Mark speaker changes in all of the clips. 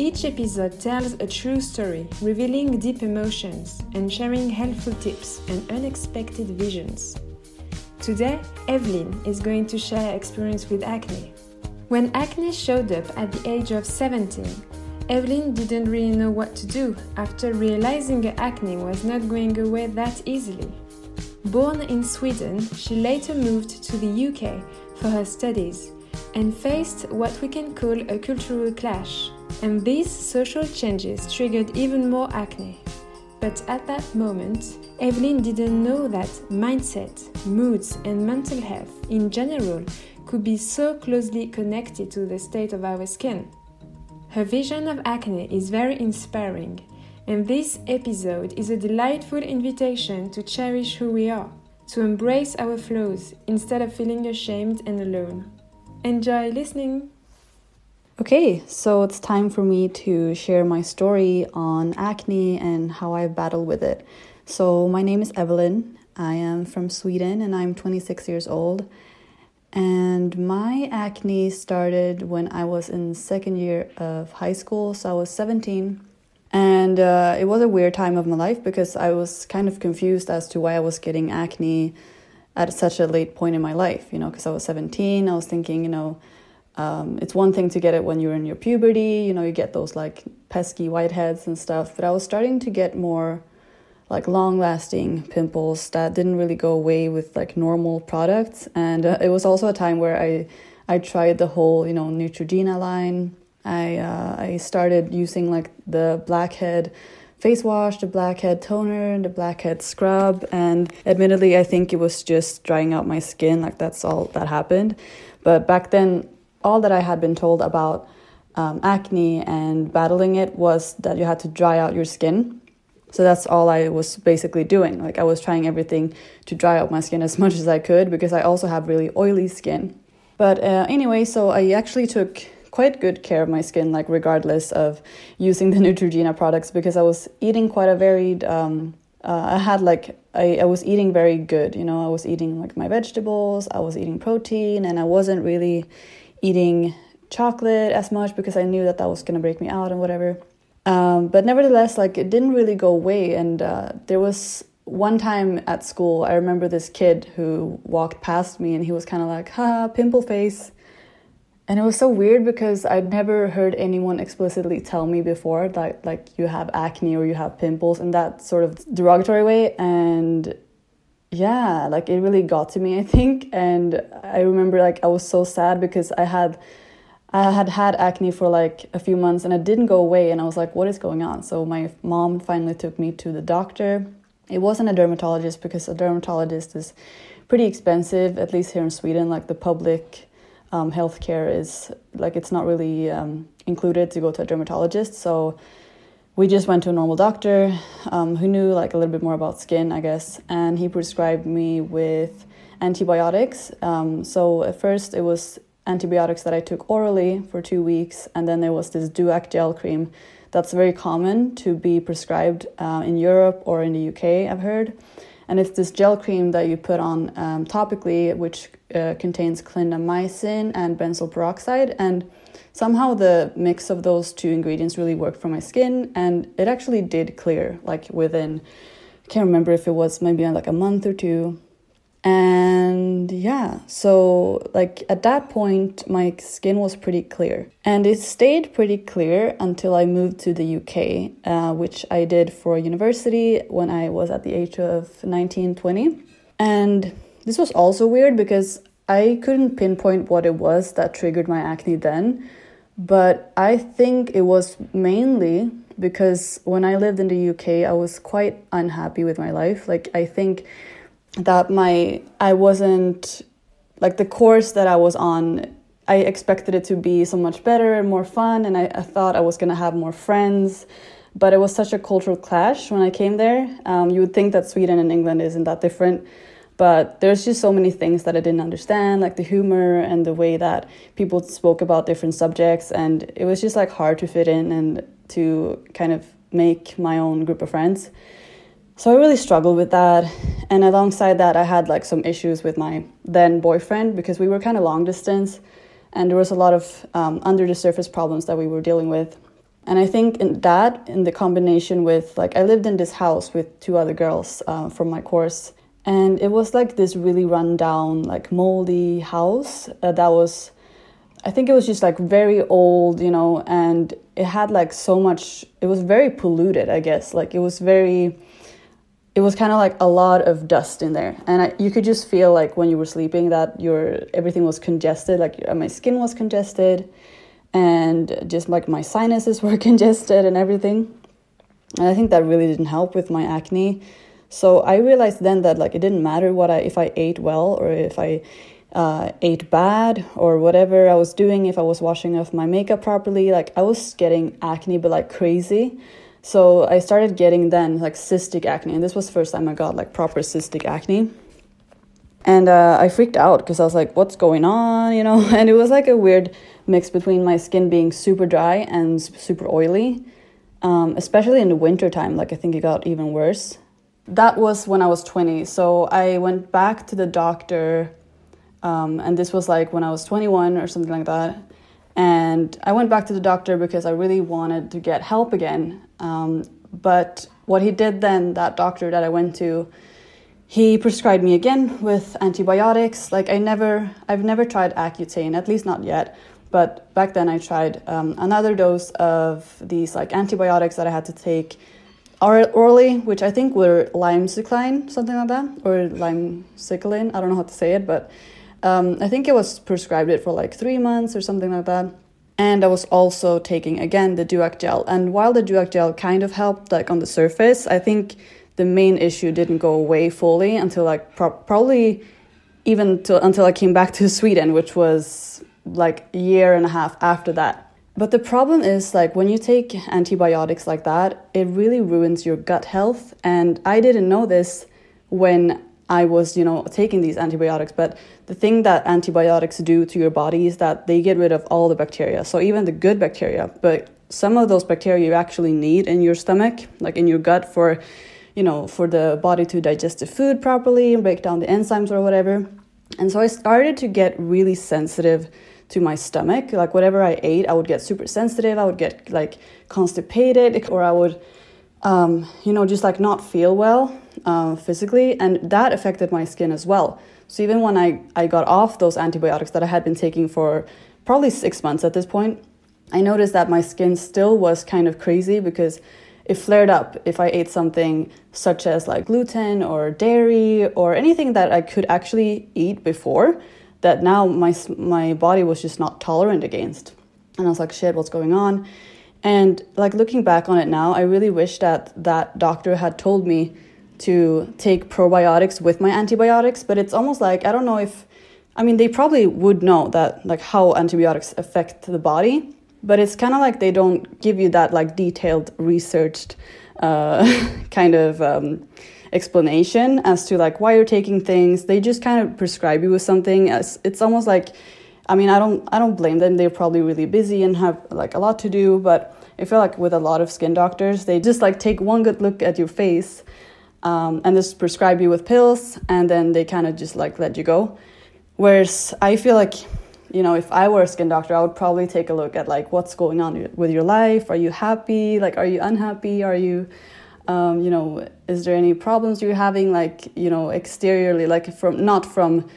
Speaker 1: Each episode tells a true story, revealing deep emotions and sharing helpful tips and unexpected visions. Today, Evelyn is going to share her experience with acne. When acne showed up at the age of 17, Evelyn didn't really know what to do after realizing her acne was not going away that easily. Born in Sweden, she later moved to the UK for her studies and faced what we can call a cultural clash and these social changes triggered even more acne. But at that moment, Evelyn didn't know that mindset, moods, and mental health in general could be so closely connected to the state of our skin. Her vision of acne is very inspiring, and this episode is a delightful invitation to cherish who we are, to embrace our flaws instead of feeling ashamed and alone. Enjoy listening!
Speaker 2: Okay, so it's time for me to share my story on acne and how I battle with it. So, my name is Evelyn. I am from Sweden and I'm 26 years old. And my acne started when I was in second year of high school, so I was 17. And uh, it was a weird time of my life because I was kind of confused as to why I was getting acne at such a late point in my life, you know, because I was 17. I was thinking, you know, um, it's one thing to get it when you're in your puberty, you know, you get those like pesky whiteheads and stuff, but I was starting to get more like long lasting pimples that didn't really go away with like normal products. And uh, it was also a time where I, I tried the whole, you know, Neutrogena line. I, uh, I started using like the blackhead face wash, the blackhead toner, and the blackhead scrub. And admittedly, I think it was just drying out my skin, like that's all that happened. But back then, all that I had been told about um, acne and battling it was that you had to dry out your skin. So that's all I was basically doing. Like I was trying everything to dry out my skin as much as I could because I also have really oily skin. But uh, anyway, so I actually took quite good care of my skin, like regardless of using the Neutrogena products, because I was eating quite a varied. Um, uh, I had like I, I was eating very good, you know. I was eating like my vegetables, I was eating protein, and I wasn't really eating chocolate as much because I knew that that was gonna break me out and whatever. Um, but nevertheless, like it didn't really go away. And uh, there was one time at school, I remember this kid who walked past me and he was kind of like, "Ha, pimple face." And it was so weird because I'd never heard anyone explicitly tell me before that like you have acne or you have pimples in that sort of derogatory way. And yeah, like it really got to me, I think. And I remember like I was so sad because I had I had had acne for like a few months and it didn't go away and I was like what is going on? So my mom finally took me to the doctor. It wasn't a dermatologist because a dermatologist is pretty expensive at least here in Sweden like the public um, healthcare is like it's not really um, included to go to a dermatologist. So we just went to a normal doctor um, who knew like a little bit more about skin, I guess, and he prescribed me with antibiotics. Um, so at first it was antibiotics that I took orally for two weeks, and then there was this Duac gel cream that's very common to be prescribed uh, in Europe or in the UK, I've heard. And it's this gel cream that you put on um, topically, which uh, contains clindamycin and benzoyl peroxide. And somehow the mix of those two ingredients really worked for my skin and it actually did clear like within I can't remember if it was maybe like a month or two and yeah so like at that point my skin was pretty clear. And it stayed pretty clear until i moved to the uk uh, which i did for university when i was at the age of 19 20 and this was also weird because i couldn't pinpoint what it was that triggered my acne then. But I think it was mainly because when I lived in the UK, I was quite unhappy with my life. Like, I think that my, I wasn't, like, the course that I was on, I expected it to be so much better and more fun, and I, I thought I was gonna have more friends. but it was such a cultural clash when I came there. Um, you would think that Sweden and England isn't that different, but there's just so many things that I didn't understand, like the humor and the way that people spoke about different subjects, and it was just like hard to fit in and to kind of make my own group of friends. So I really struggled with that. And alongside that, I had like some issues with my then boyfriend because we were kind of long distance and there was a lot of um, under the surface problems that we were dealing with. And I think in that, in the combination with like, I lived in this house with two other girls uh, from my course. And it was like this really rundown, like moldy house uh, that was, I think it was just like very old, you know, and it had like so much, it was very polluted, I guess. Like it was very, it was kind of like a lot of dust in there. And I, you could just feel like when you were sleeping that your everything was congested like my skin was congested and just like my sinuses were congested and everything. And i think that really didn't help with my acne. So i realized then that like it didn't matter what i if i ate well or if i uh, ate bad or whatever i was doing if i was washing off my makeup properly like i was getting acne but like crazy so I started getting then like cystic acne, and this was the first time I got like proper cystic acne. And uh, I freaked out because I was like, what's going on? You know, and it was like a weird mix between my skin being super dry and super oily, um, especially in the winter time. Like, I think it got even worse. That was when I was 20. So I went back to the doctor, um, and this was like when I was 21 or something like that. And I went back to the doctor because I really wanted to get help again. Um, but what he did then, that doctor that I went to, he prescribed me again with antibiotics. Like I never, I've never tried Accutane, at least not yet. But back then I tried um, another dose of these like antibiotics that I had to take orally, which I think were lymecycline, something like that, or lymecycline. I don't know how to say it, but um, I think it was prescribed it for like three months or something like that. And I was also taking again the Duac gel. And while the Duac gel kind of helped, like on the surface, I think the main issue didn't go away fully until like pro- probably even to, until I came back to Sweden, which was like a year and a half after that. But the problem is like when you take antibiotics like that, it really ruins your gut health. And I didn't know this when I was, you know, taking these antibiotics. But the thing that antibiotics do to your body is that they get rid of all the bacteria. So even the good bacteria, but some of those bacteria you actually need in your stomach, like in your gut for, you know, for the body to digest the food properly and break down the enzymes or whatever. And so I started to get really sensitive to my stomach. Like whatever I ate, I would get super sensitive. I would get like constipated or I would um, you know, just like not feel well uh, physically, and that affected my skin as well. So even when I, I got off those antibiotics that I had been taking for probably six months at this point, I noticed that my skin still was kind of crazy because it flared up if I ate something such as like gluten or dairy or anything that I could actually eat before that now my my body was just not tolerant against. And I was like, shit, what's going on? And like looking back on it now, I really wish that that doctor had told me to take probiotics with my antibiotics, but it's almost like I don't know if I mean they probably would know that like how antibiotics affect the body, but it's kind of like they don't give you that like detailed researched uh, kind of um, explanation as to like why you're taking things. They just kind of prescribe you with something. As it's almost like I mean, I don't I don't blame them. They're probably really busy and have like a lot to do, but I feel like with a lot of skin doctors, they just like take one good look at your face um, and just prescribe you with pills, and then they kind of just like let you go. Whereas I feel like, you know, if I were a skin doctor, I would probably take a look at like what's going on with your life. Are you happy? Like, are you unhappy? Are you um, you know, is there any problems you're having, like, you know, exteriorly, like from not from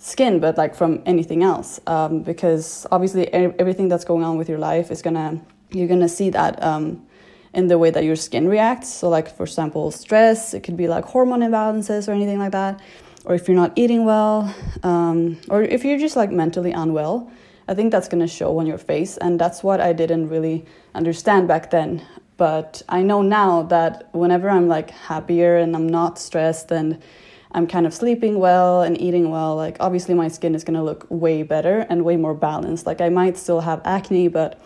Speaker 2: skin, but like from anything else. Um, because obviously, everything that's going on with your life is gonna you're gonna see that um, in the way that your skin reacts. So, like for example, stress. It could be like hormone imbalances or anything like that. Or if you're not eating well, um, or if you're just like mentally unwell, I think that's gonna show on your face, and that's what I didn't really understand back then. But I know now that whenever I'm like happier and I'm not stressed and I'm kind of sleeping well and eating well, like obviously my skin is gonna look way better and way more balanced. Like I might still have acne, but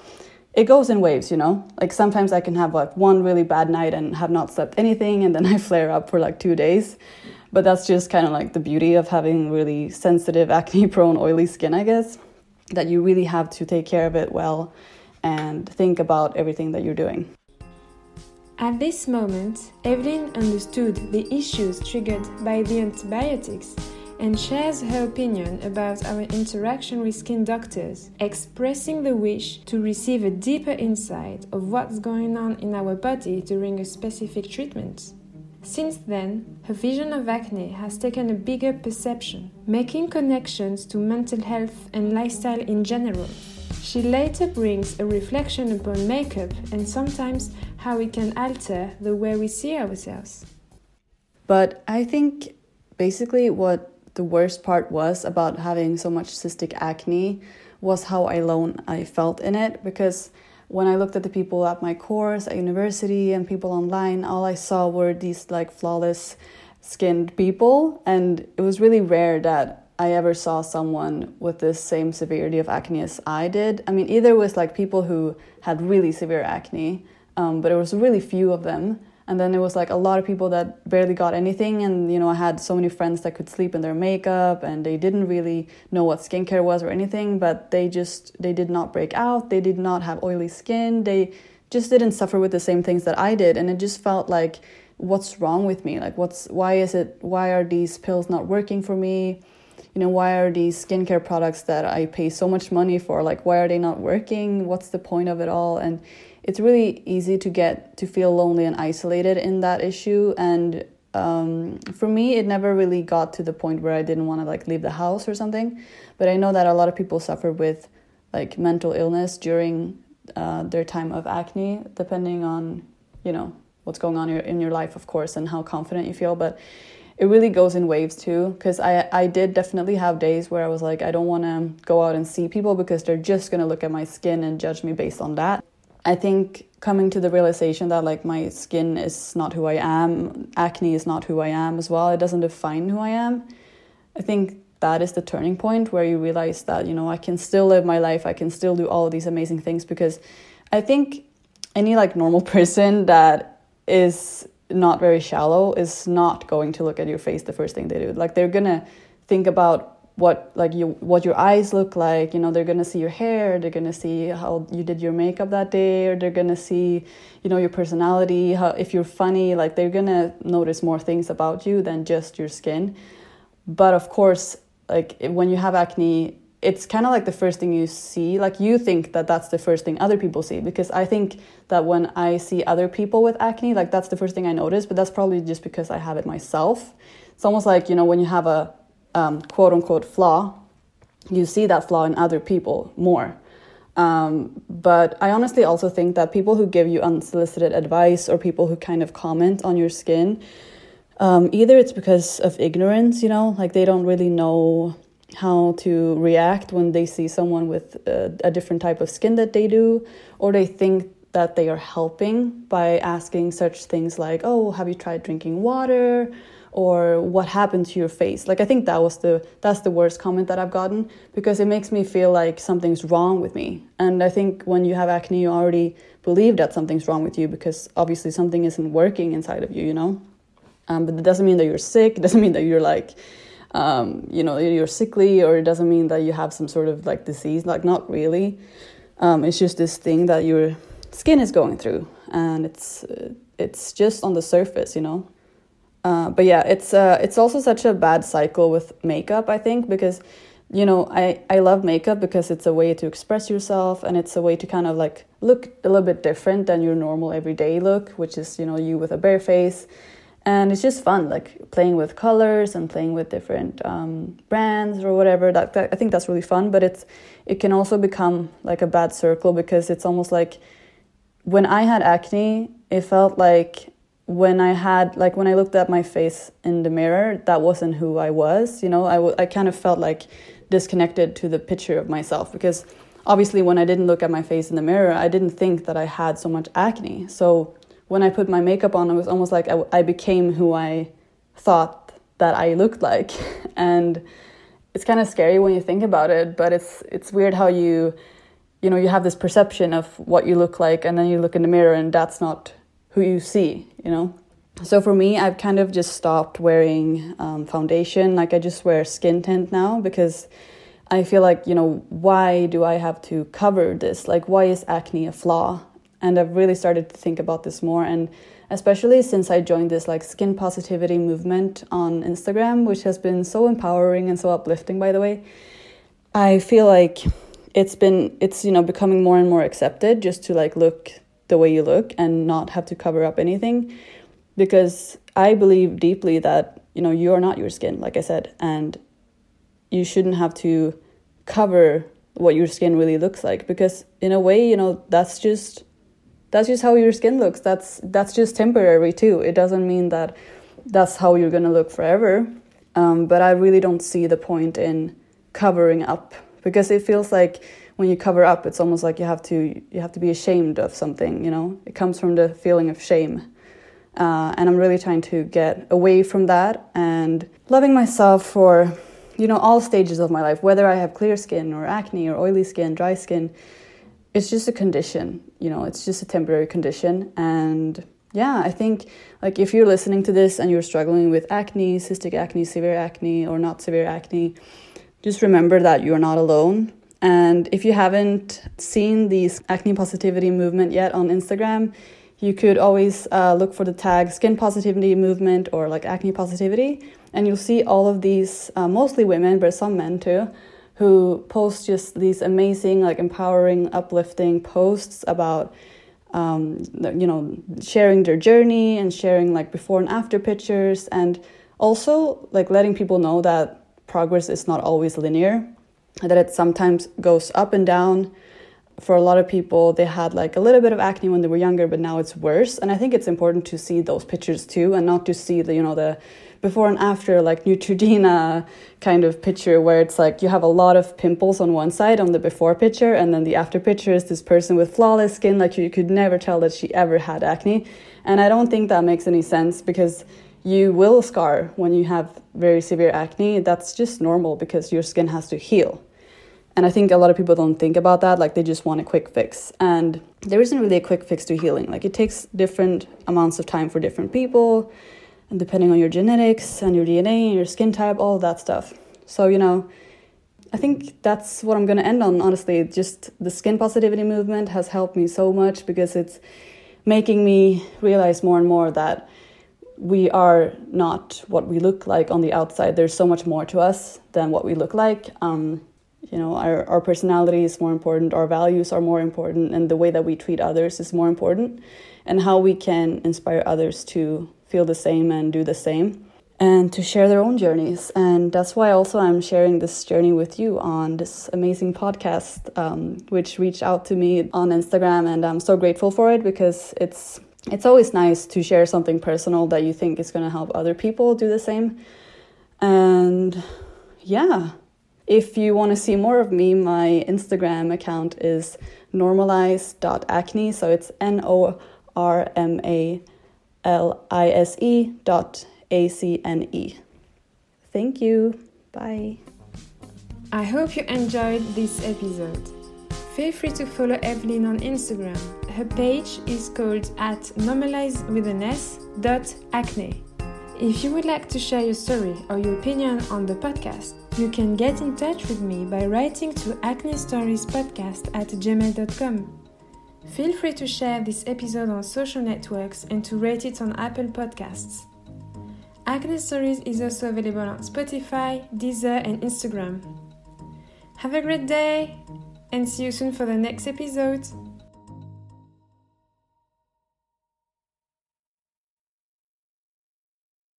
Speaker 2: it goes in waves, you know? Like sometimes I can have like one really bad night and have not slept anything and then I flare up for like 2 days. But that's just kind of like the beauty of having really sensitive acne prone oily skin, I guess, that you really have to take care of it well and think about everything that you're doing.
Speaker 1: At this moment, Evelyn understood the issues triggered by the antibiotics and shares her opinion about our interaction with skin doctors, expressing the wish to receive a deeper insight of what's going on in our body during a specific treatment. Since then, her vision of acne has taken a bigger perception, making connections to mental health and lifestyle in general. She later brings a reflection upon makeup and sometimes how it can alter the way we see ourselves.
Speaker 2: But I think basically what the worst part was about having so much cystic acne was how alone I felt in it because when I looked at the people at my course at university and people online, all I saw were these like flawless skinned people and it was really rare that I ever saw someone with the same severity of acne as I did. I mean, either with like people who had really severe acne, um, but it was really few of them, and then there was like a lot of people that barely got anything and you know i had so many friends that could sleep in their makeup and they didn't really know what skincare was or anything but they just they did not break out. They did not have oily skin. They just didn't suffer with the same things that i did. And it just felt like what's wrong with me? Like what's why is it why are these pills not working for me you know why are these skincare products that i pay so much money for like why are they not working? What's the point of it all? And it's really easy to get to feel lonely and isolated in that issue. And um, for me it never really got to the point where i didn't want to like leave the house or something. But i know that a lot of people suffer with like mental illness during uh, their time of acne depending on you know what's going on in your, in your life of course and how confident you feel. But it really goes in waves too because I, I did definitely have days where i was like i don't want to go out and see people because they're just going to look at my skin and judge me based on that I think coming to the realization that like my skin is not who I am, acne is not who I am as well. It doesn't define who I am. I think that is the turning point where you realize that you know I can still live my life. I can still do all of these amazing things because I think any like normal person that is not very shallow is not going to look at your face the first thing they do. Like they're gonna think about what like you what your eyes look like you know they're gonna see your hair they're gonna see how you did your makeup that day or they're gonna see you know your personality how if you're funny like they're gonna notice more things about you than just your skin but of course like when you have acne it's kind of like the first thing you see like you think that that's the first thing other people see because i think that when i see other people with acne like that's the first thing i notice but that's probably just because i have it myself it's almost like you know when you have a um, quote unquote flaw, you see that flaw in other people more. Um, but I honestly also think that people who give you unsolicited advice or people who kind of comment on your skin, um, either it's because of ignorance, you know, like they don't really know how to react when they see someone with a, a different type of skin that they do, or they think that they are helping by asking such things like, oh, have you tried drinking water? or what happened to your face? Like i think that was the that's the worst comment that i've gotten because it makes me feel like something's wrong with me. And i think when you have acne you already believe that something's wrong with you because obviously something isn't working inside of you you know? Um, but it doesn't mean that you're sick. It doesn't mean that you're like um, you know you're sickly or it doesn't mean that you have some sort of like disease like not really um, it's just this thing that your skin is going through and it's uh, it's just on the surface you know uh, but yeah, it's uh, it's also such a bad cycle with makeup. I think because you know I I love makeup because it's a way to express yourself and it's a way to kind of like look a little bit different than your normal everyday look, which is you know you with a bare face. And it's just fun, like playing with colors and playing with different um, brands or whatever. That, that I think that's really fun, but it's it can also become like a bad circle because it's almost like when I had acne, it felt like when I had like when I looked at my face in the mirror, that wasn't who I was. You know, I, w- I kind of felt like disconnected to the picture of myself because obviously when I didn't look at my face in the mirror, I didn't think that I had so much acne. So when I put my makeup on, it was almost like I, I became who I thought that I looked like, and it's kind of scary when you think about it. But it's it's weird how you you know you have this perception of what you look like and then you look in the mirror and that's not who you see you know? So for me i've kind of just stopped wearing um, foundation. Like i just wear skin tint now because i feel like you know why do i have to cover this? Like why is acne a flaw and i've really started to think about this more. And especially since i joined this like skin positivity movement on instagram which has been so empowering and so uplifting by the way i feel like it's been it's you know becoming more and more accepted just to like look the way you look and not have to cover up anything. Because I believe deeply that you know you are not your skin like I said and you shouldn't have to cover what your skin really looks like. Because in a way you know that's just that's just how your skin looks. That's that's just temporary too. It doesn't mean that that's how you're going to look forever. Um, but i really don't see the point in covering up because it feels like when you cover up it's almost like you have to you have to be ashamed of something you know? It comes from the feeling of shame. Uh, and i'm really trying to get away from that and loving myself for you know all stages of my life whether i have clear skin or acne or oily skin dry skin it's just a condition you know it's just a temporary condition and yeah i think like if you're listening to this and you're struggling with acne cystic acne severe acne or not severe acne just remember that you're not alone. And if you haven't seen the acne positivity movement yet on Instagram, you could always uh, look for the tag skin positivity movement or like acne positivity. And you'll see all of these, uh, mostly women, but some men too, who post just these amazing, like empowering, uplifting posts about. Um, you know, sharing their journey and sharing like before and after pictures, and also like letting people know that progress is not always linear, that it sometimes goes up and down. For a lot of people, they had like a little bit of acne when they were younger, but now it's worse. And I think it's important to see those pictures too, and not to see the you know the before and after like Neutrogena kind of picture where it's like you have a lot of pimples on one side on the before picture and then the after picture is this person with flawless skin like you could never tell that she ever had acne and I don't think that makes any sense because you will scar when you have very severe acne. That's just normal because your skin has to heal. And I think a lot of people don't think about that, like they just want a quick fix. And there isn't really a quick fix to healing. Like it takes different amounts of time for different people, and depending on your genetics and your DNA and your skin type, all that stuff. So, you know, I think that's what I'm going to end on, honestly. Just the skin positivity movement has helped me so much because it's making me realize more and more that we are not what we look like on the outside. There's so much more to us than what we look like. Um, you know, our, our personality is more important, our values are more important, and the way that we treat others is more important, and how we can inspire others to feel the same and do the same and to share their own journeys. And that's why also I'm sharing this journey with you on this amazing podcast, um, which reached out to me on Instagram. And I'm so grateful for it because it's it's always nice to share something personal that you think is going to help other people do the same. And yeah, if you want to see more of me, my Instagram account is normalise.acne. So it's N O R M A L I S E dot A C N E. Thank you. Bye.
Speaker 1: I hope you enjoyed this episode. Feel free to follow Evelyn on Instagram. Her page is called at normalize with an S dot acne. If you would like to share your story or your opinion on the podcast, you can get in touch with me by writing to acne stories podcast at gmail.com. Feel free to share this episode on social networks and to rate it on Apple Podcasts. Acne Stories is also available on Spotify, Deezer, and Instagram. Have a great day! and see you soon for the next episode.